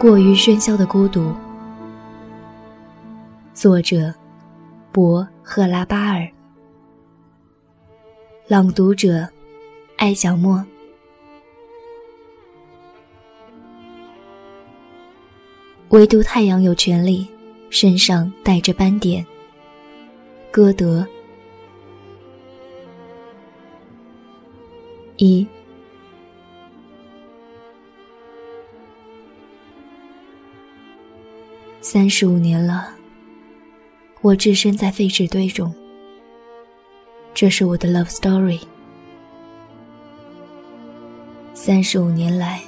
过于喧嚣的孤独。作者：博赫拉巴尔。朗读者：艾小莫。唯独太阳有权利，身上带着斑点。歌德。一。三十五年了，我置身在废纸堆中。这是我的 love story。三十五年来，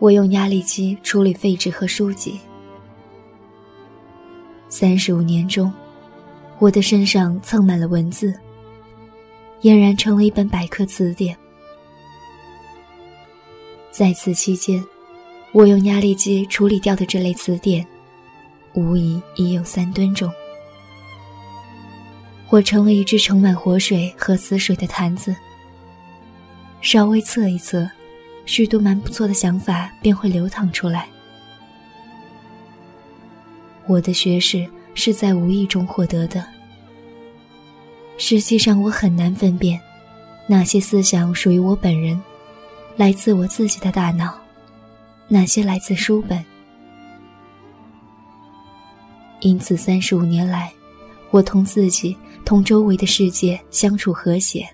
我用压力机处理废纸和书籍。三十五年中，我的身上蹭满了文字，俨然成了一本百科词典。在此期间，我用压力机处理掉的这类词典。无疑已有三吨重。我成了一只盛满活水和死水的坛子。稍微侧一侧，许多蛮不错的想法便会流淌出来。我的学识是在无意中获得的。实际上，我很难分辨，哪些思想属于我本人，来自我自己的大脑，哪些来自书本。因此，三十五年来，我同自己、同周围的世界相处和谐。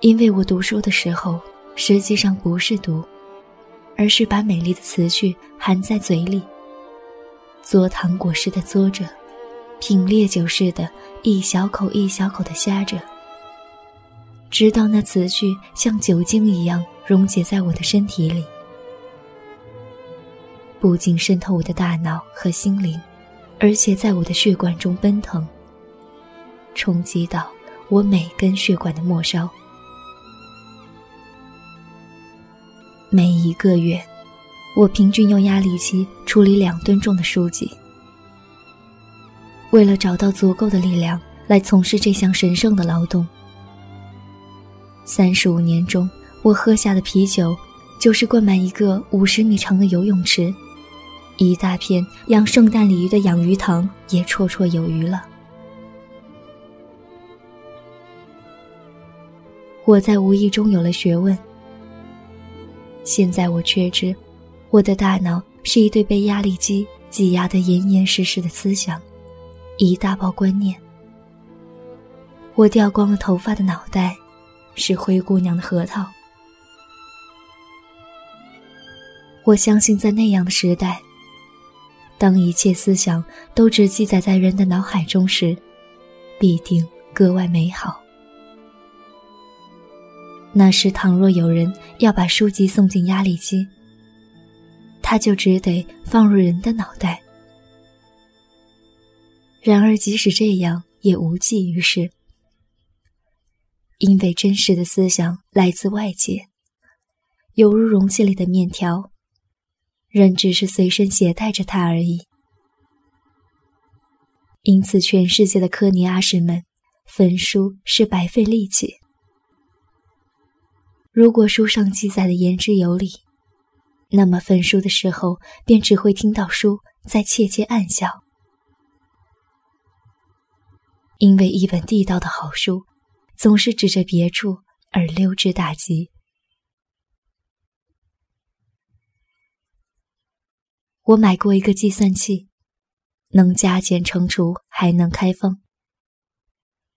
因为我读书的时候，实际上不是读，而是把美丽的词句含在嘴里，嘬糖果似的嘬着，品烈酒似的，一小口一小口的呷着，直到那词句像酒精一样溶解在我的身体里。不仅渗透我的大脑和心灵，而且在我的血管中奔腾，冲击到我每根血管的末梢。每一个月，我平均用压力机处理两吨重的书籍。为了找到足够的力量来从事这项神圣的劳动，三十五年中，我喝下的啤酒，就是灌满一个五十米长的游泳池。一大片养圣诞鲤鱼的养鱼塘也绰绰有余了。我在无意中有了学问。现在我确知，我的大脑是一堆被压力机挤压得严严实实的思想，一大包观念。我掉光了头发的脑袋，是灰姑娘的核桃。我相信，在那样的时代。当一切思想都只记载在人的脑海中时，必定格外美好。那时，倘若有人要把书籍送进压力机，他就只得放入人的脑袋。然而，即使这样，也无济于事，因为真实的思想来自外界，犹如容器里的面条。人只是随身携带着它而已。因此，全世界的科尼阿什们，焚书是白费力气。如果书上记载的言之有理，那么焚书的时候便只会听到书在窃窃暗笑。因为一本地道的好书，总是指着别处而溜之大吉。我买过一个计算器，能加减乘除，还能开封。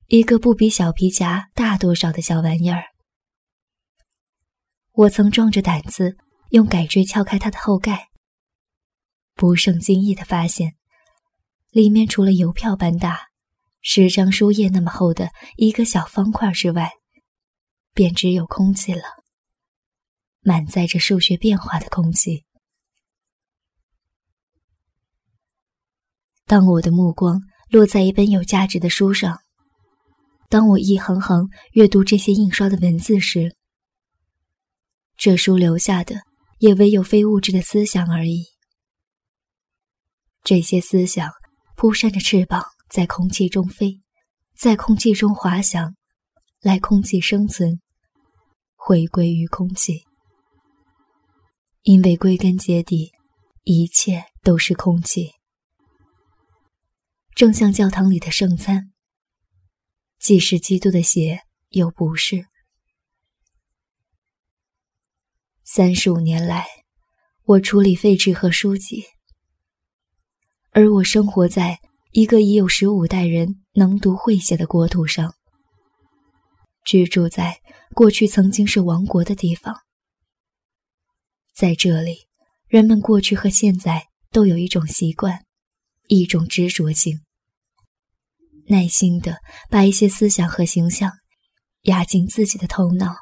一个不比小皮夹大多少的小玩意儿。我曾壮着胆子用改锥撬开它的后盖，不胜惊异的发现，里面除了邮票般大、十张书页那么厚的一个小方块之外，便只有空气了，满载着数学变化的空气。当我的目光落在一本有价值的书上，当我一行行阅读这些印刷的文字时，这书留下的也唯有非物质的思想而已。这些思想扑扇着翅膀，在空气中飞，在空气中滑翔，来空气生存，回归于空气。因为归根结底，一切都是空气，正像教堂里的圣餐，既是基督的血，又不是。三十五年来，我处理废纸和书籍，而我生活在一个已有十五代人能读会写的国土上，居住在过去曾经是王国的地方。在这里，人们过去和现在都有一种习惯，一种执着性，耐心的把一些思想和形象压进自己的头脑，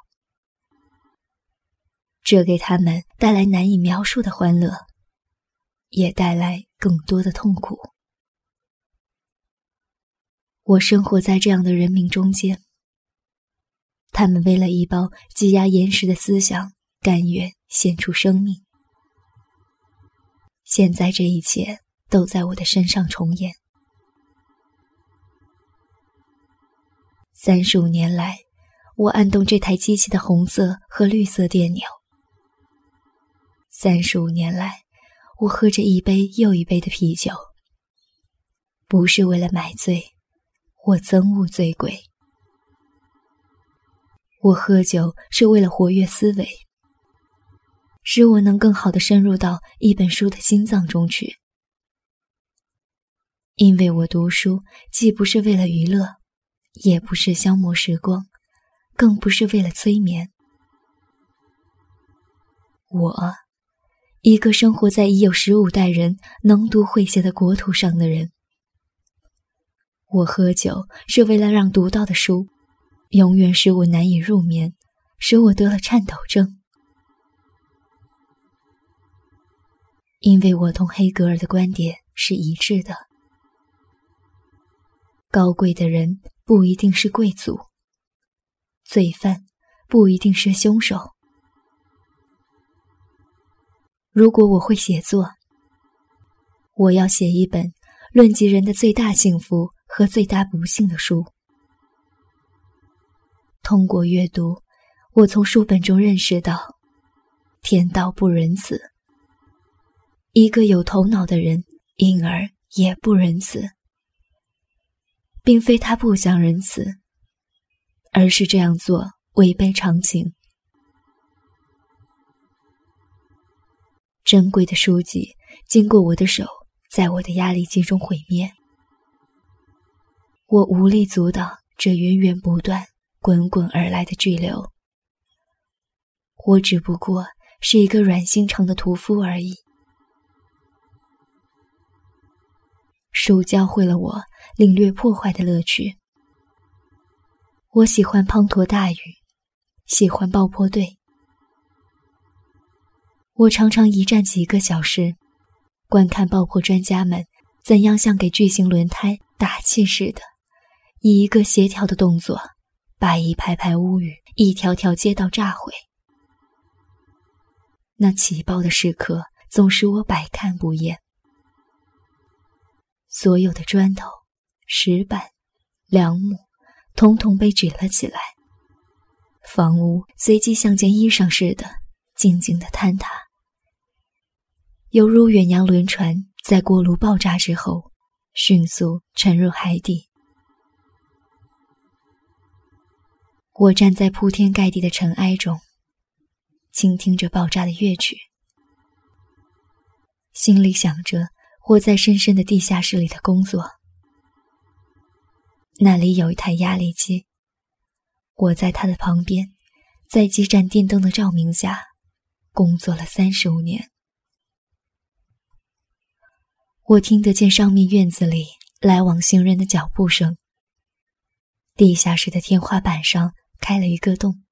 这给他们带来难以描述的欢乐，也带来更多的痛苦。我生活在这样的人民中间，他们为了一包积压岩石的思想。甘愿献出生命。现在这一切都在我的身上重演。三十五年来，我按动这台机器的红色和绿色电钮。三十五年来，我喝着一杯又一杯的啤酒，不是为了买醉，我憎恶醉鬼。我喝酒是为了活跃思维。使我能更好的深入到一本书的心脏中去，因为我读书既不是为了娱乐，也不是消磨时光，更不是为了催眠。我，一个生活在已有十五代人能读会写的国土上的人，我喝酒是为了让读到的书，永远使我难以入眠，使我得了颤抖症。因为我同黑格尔的观点是一致的，高贵的人不一定是贵族，罪犯不一定是凶手。如果我会写作，我要写一本论及人的最大幸福和最大不幸的书。通过阅读，我从书本中认识到，天道不仁慈。一个有头脑的人，因而也不仁慈，并非他不想仁慈，而是这样做违背常情。珍贵的书籍经过我的手，在我的压力机中毁灭，我无力阻挡这源源不断、滚滚而来的巨流。我只不过是一个软心肠的屠夫而已。书教会了我领略破坏的乐趣。我喜欢滂沱大雨，喜欢爆破队。我常常一站几个小时，观看爆破专家们怎样像给巨型轮胎打气似的，以一个协调的动作，把一排排屋宇、一条条街道炸毁。那起爆的时刻总使我百看不厌。所有的砖头、石板、梁木，统统被举了起来。房屋随即像件衣裳似的，静静的坍塌，犹如远洋轮船在锅炉爆炸之后，迅速沉入海底。我站在铺天盖地的尘埃中，倾听着爆炸的乐曲，心里想着。我在深深的地下室里的工作，那里有一台压力机。我在它的旁边，在几盏电灯的照明下，工作了三十五年。我听得见上面院子里来往行人的脚步声。地下室的天花板上开了一个洞，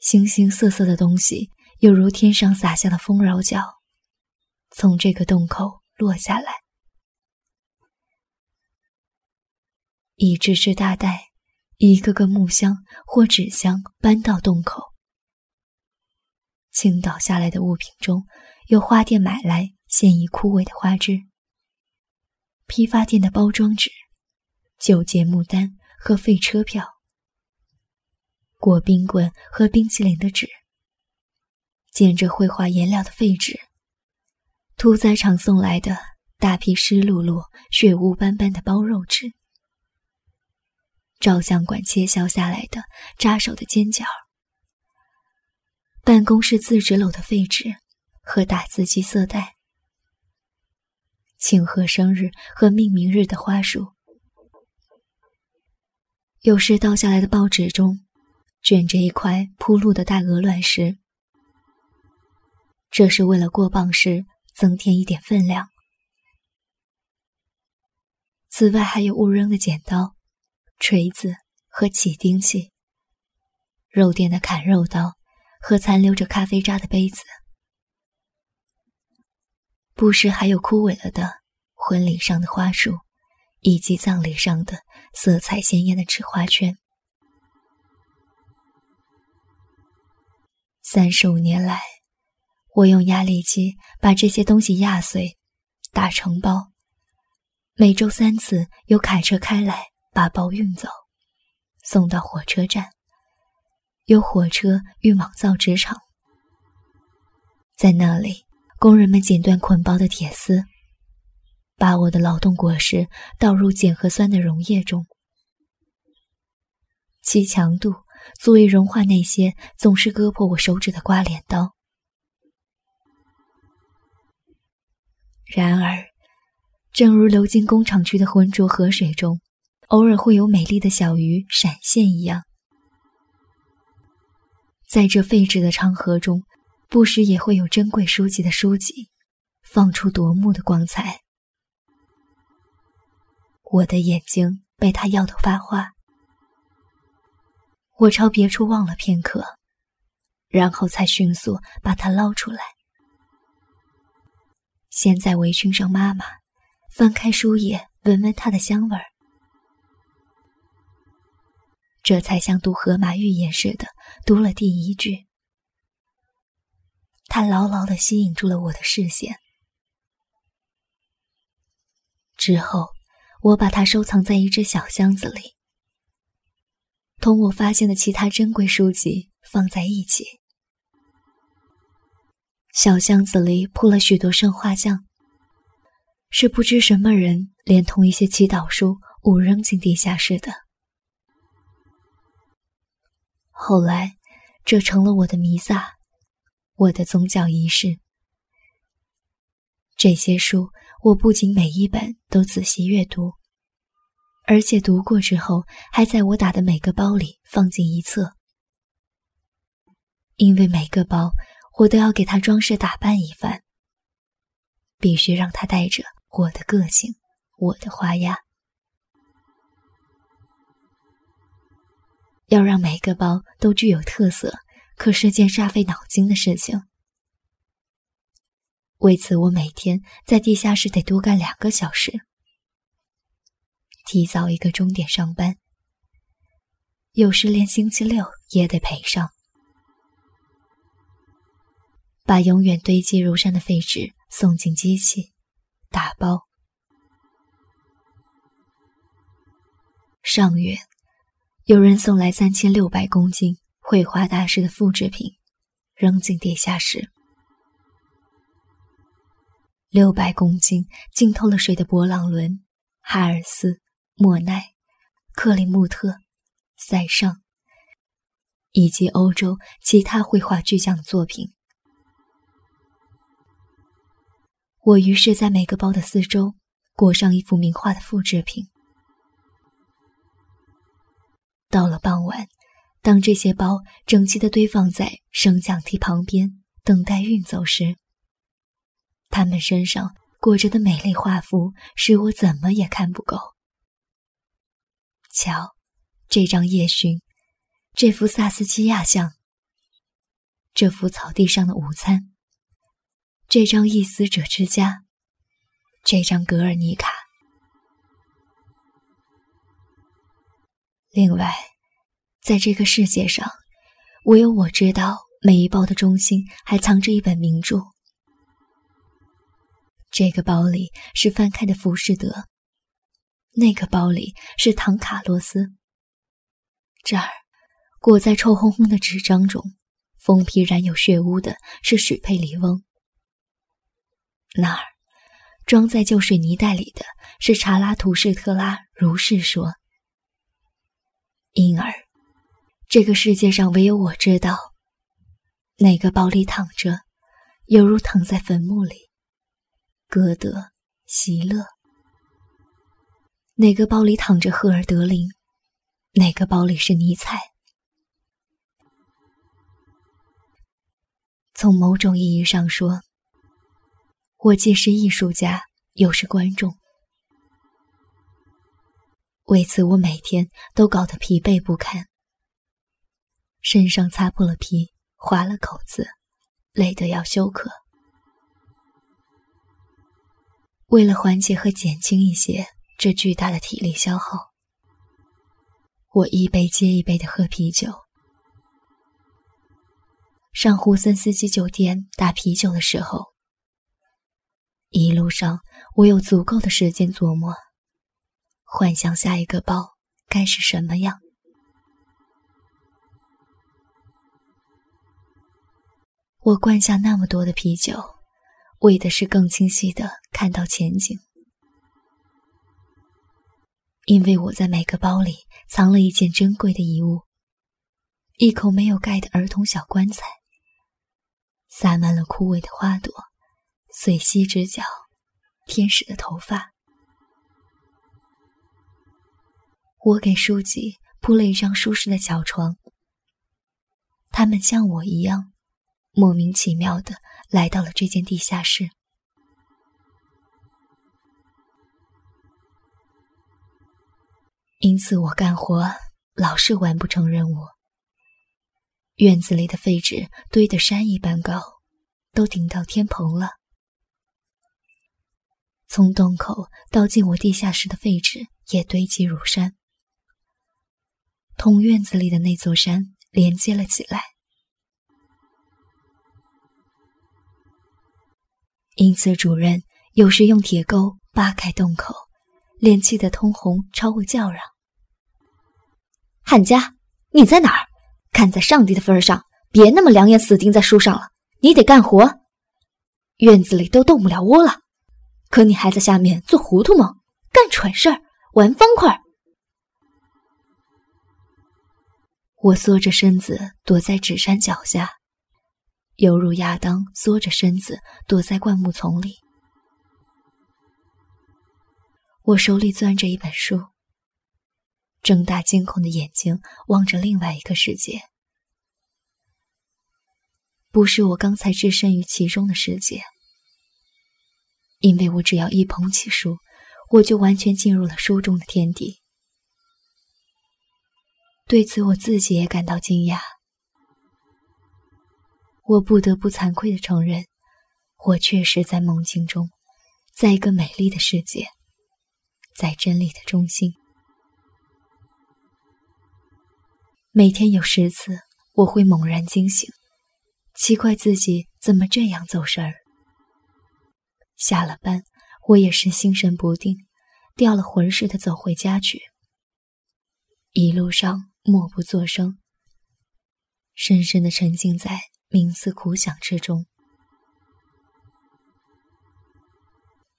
形形色色的东西，犹如天上洒下的丰饶角。从这个洞口落下来，一只只大袋，一个个木箱或纸箱搬到洞口。倾倒下来的物品中有花店买来现已枯萎的花枝，批发店的包装纸、旧节目单和废车票、裹冰棍和冰淇淋的纸，捡着绘画颜料的废纸，屠宰场送来的大批湿漉漉、血污斑斑的包肉纸，照相馆切削下来的扎手的尖角，办公室字纸篓的废纸和打字机色带，庆贺生日和命名日的花束，有时倒下来的报纸中。卷着一块铺路的大鹅卵石，这是为了过磅时增添一点分量。此外，还有误扔的剪刀、锤子和起钉器，肉店的砍肉刀和残留着咖啡渣的杯子，不时还有枯萎了的婚礼上的花束，以及葬礼上的色彩鲜艳的纸花圈。三十五年来，我用压力机把这些东西压碎，打成包。每周三次由卡车开来，把包运走，送到火车站，由火车运往造纸厂。在那里，工人们剪断捆包的铁丝，把我的劳动果实倒入碱核酸的溶液中，其强度。足以融化那些总是割破我手指的刮脸刀。然而，正如流进工厂区的浑浊河水中，偶尔会有美丽的小鱼闪现一样，在这废纸的长河中，不时也会有珍贵书籍的书籍，放出夺目的光彩。我的眼睛被它耀得发花。我朝别处望了片刻，然后才迅速把它捞出来，先在围裙上。妈妈翻开书页，闻闻它的香味儿，这才像读荷马寓言似的读了第一句。它牢牢的吸引住了我的视线。之后，我把它收藏在一只小箱子里。同我发现的其他珍贵书籍放在一起，小箱子里铺了许多圣画像，是不知什么人连同一些祈祷书误扔进地下室的。后来，这成了我的弥撒，我的宗教仪式。这些书，我不仅每一本都仔细阅读。而且读过之后，还在我打的每个包里放进一册，因为每个包我都要给它装饰打扮一番，必须让它带着我的个性，我的花样，要让每个包都具有特色，可是件煞费脑筋的事情。为此，我每天在地下室得多干两个小时。提早一个钟点上班，有时连星期六也得陪上。把永远堆积如山的废纸送进机器，打包。上月，有人送来三千六百公斤绘画大师的复制品，扔进地下室。六百公斤浸透了水的勃朗伦、哈尔斯。莫奈、克里穆特、塞尚以及欧洲其他绘画巨匠的作品。我于是，在每个包的四周裹上一幅名画的复制品。到了傍晚，当这些包整齐的堆放在升降梯旁边，等待运走时，他们身上裹着的美丽画幅，使我怎么也看不够。瞧，这张夜巡，这幅萨斯基亚像，这幅草地上的午餐，这张一死者之家，这张格尔尼卡。另外，在这个世界上，唯有我知道，每一包的中心还藏着一本名著。这个包里是翻开的《浮士德》。那个包里是唐卡洛斯。这儿，裹在臭烘烘的纸张中，封皮染有血污的是许佩里翁。那儿装在旧水泥袋里的是查拉图士特拉如是说。因而，这个世界上唯有我知道，哪个包里躺着，犹如躺在坟墓里。歌德、席勒。哪个包里躺着赫尔德林？哪个包里是尼采？从某种意义上说，我既是艺术家，又是观众。为此，我每天都搞得疲惫不堪，身上擦破了皮，划了口子，累得要休克。为了缓解和减轻一些这巨大的体力消耗，我一杯接一杯的喝啤酒。上胡森斯基酒店打啤酒的时候，一路上我有足够的时间琢磨，幻想下一个包该是什么样。我灌下那么多的啤酒，为的是更清晰的看到前景，因为我在每个包里藏了一件珍贵的遗物——一口没有盖的儿童小棺材。洒满了枯萎的花朵，碎溪之角，天使的头发。我给书籍铺了一张舒适的小床，他们像我一样，莫名其妙的来到了这间地下室。因此，我干活老是完不成任务。院子里的废纸堆得山一般高，都顶到天棚了。从洞口到进我地下室的废纸也堆积如山，同院子里的那座山连接了起来。因此，主任有时用铁钩扒开洞口，脸气得通红，朝我叫嚷：“汉家，你在哪儿？”看在上帝的份上，别那么两眼死盯在书上了。你得干活，院子里都动不了窝了，可你还在下面做糊涂梦，干蠢事儿，玩方块。我缩着身子躲在纸山脚下，犹如亚当缩着身子躲在灌木丛里。我手里攥着一本书。睁大惊恐的眼睛望着另外一个世界，不是我刚才置身于其中的世界，因为我只要一捧起书，我就完全进入了书中的天地。对此，我自己也感到惊讶。我不得不惭愧的承认，我确实在梦境中，在一个美丽的世界，在真理的中心。每天有十次，我会猛然惊醒，奇怪自己怎么这样走神儿。下了班，我也是心神不定，掉了魂似的走回家去。一路上默不作声，深深的沉浸在冥思苦想之中。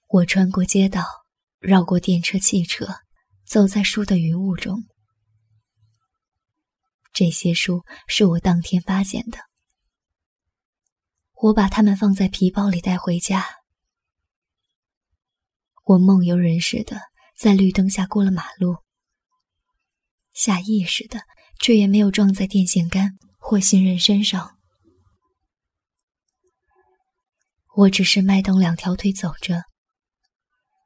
我穿过街道，绕过电车、汽车，走在书的云雾中。这些书是我当天发现的，我把它们放在皮包里带回家。我梦游人似的在绿灯下过了马路，下意识的却也没有撞在电线杆或行人身上。我只是迈动两条腿走着，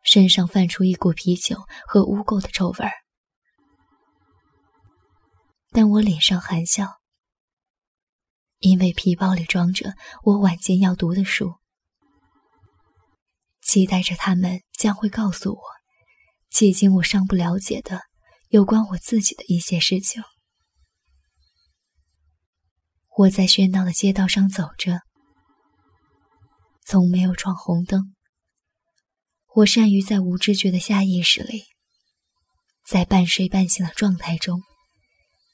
身上泛出一股啤酒和污垢的臭味儿。但我脸上含笑，因为皮包里装着我晚间要读的书，期待着他们将会告诉我，迄今我尚不了解的有关我自己的一些事情。我在喧闹的街道上走着，从没有闯红灯。我善于在无知觉的下意识里，在半睡半醒的状态中。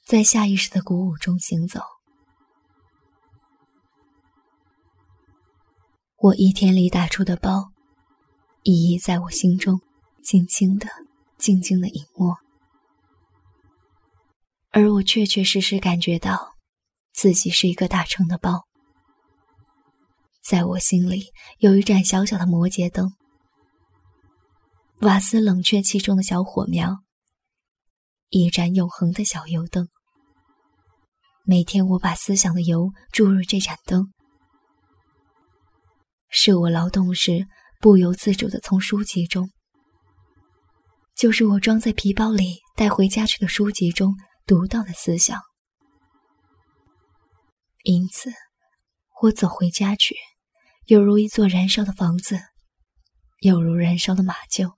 在下意识的鼓舞中行走，我一天里打出的包，一一在我心中轻轻的、静静的隐没。而我确确实实感觉到，自己是一个大成的包。在我心里有一盏小小的摩羯灯，瓦斯冷却器中的小火苗，一盏永恒的小油灯。每天我把思想的油注入这盏灯，是我劳动时不由自主的从书籍中，就是我装在皮包里带回家去的书籍中读到的思想。因此，我走回家去。犹如一座燃烧的房子，犹如燃烧的马厩。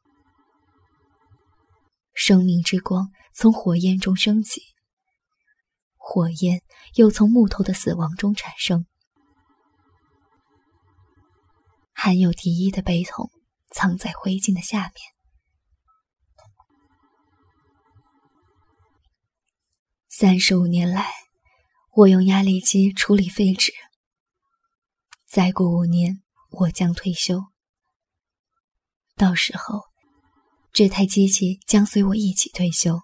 生命之光从火焰中升起，火焰又从木头的死亡中产生。含有第一的悲痛，藏在灰烬的下面。三十五年来，我用压力机处理废纸。再过五年，我将退休。到时候，这台机器将随我一起退休。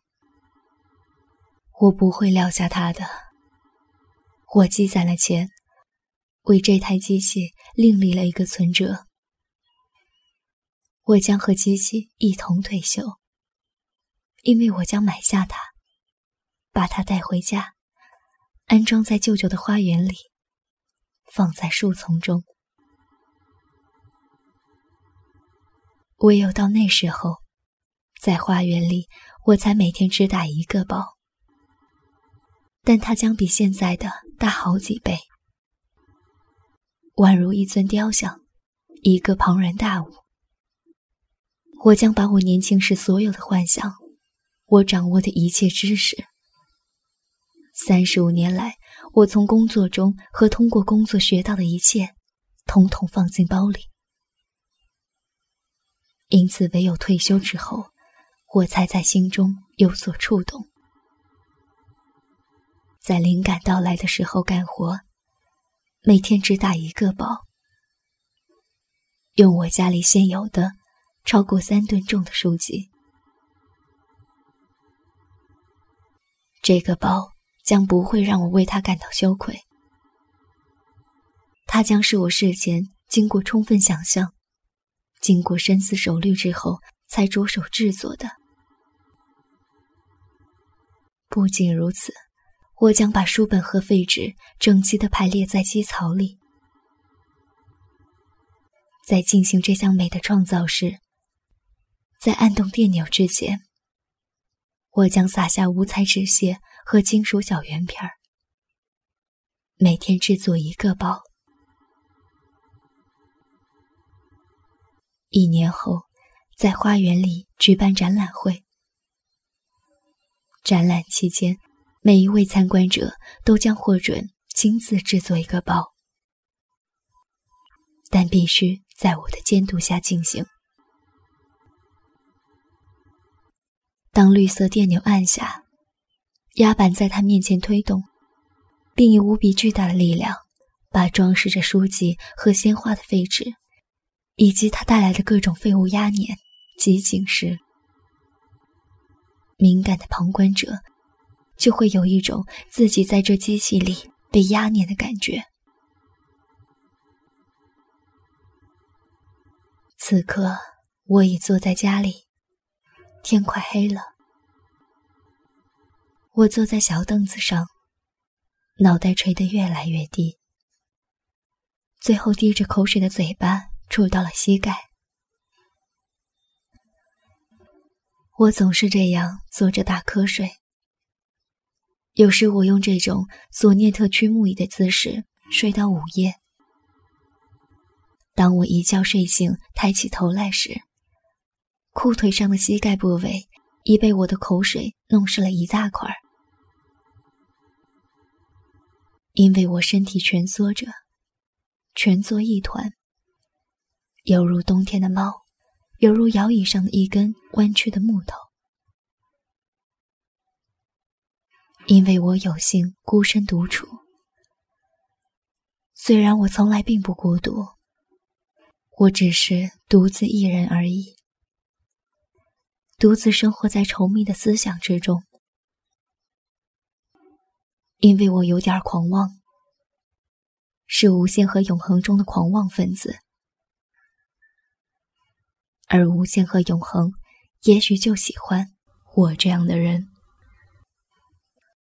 我不会撂下它的。我积攒了钱，为这台机器另立了一个存折。我将和机器一同退休，因为我将买下它，把它带回家，安装在舅舅的花园里。放在树丛中，唯有到那时候，在花园里，我才每天只打一个包，但它将比现在的大好几倍，宛如一尊雕像，一个庞然大物。我将把我年轻时所有的幻想，我掌握的一切知识，三十五年来。我从工作中和通过工作学到的一切，统统放进包里。因此，唯有退休之后，我才在心中有所触动，在灵感到来的时候干活，每天只打一个包，用我家里现有的超过三吨重的书籍。这个包。将不会让我为他感到羞愧。它将是我事前经过充分想象、经过深思熟虑之后才着手制作的。不仅如此，我将把书本和废纸整齐地排列在机槽里。在进行这项美的创造时，在按动电钮之前，我将撒下五彩纸屑。和金属小圆片儿，每天制作一个包。一年后，在花园里举办展览会。展览期间，每一位参观者都将获准亲自制作一个包，但必须在我的监督下进行。当绿色电钮按下。压板在他面前推动，并以无比巨大的力量，把装饰着书籍和鲜花的废纸，以及它带来的各种废物压碾挤紧时，敏感的旁观者就会有一种自己在这机器里被压碾的感觉。此刻，我已坐在家里，天快黑了。我坐在小凳子上，脑袋垂得越来越低，最后滴着口水的嘴巴触到了膝盖。我总是这样坐着打瞌睡，有时我用这种索涅特曲木椅的姿势睡到午夜。当我一觉睡醒，抬起头来时，裤腿上的膝盖部位已被我的口水弄湿了一大块儿。因为我身体蜷缩着，蜷缩一团，犹如冬天的猫，犹如摇椅上的一根弯曲的木头。因为我有幸孤身独处，虽然我从来并不孤独，我只是独自一人而已，独自生活在稠密的思想之中。因为我有点狂妄，是无限和永恒中的狂妄分子，而无限和永恒，也许就喜欢我这样的人。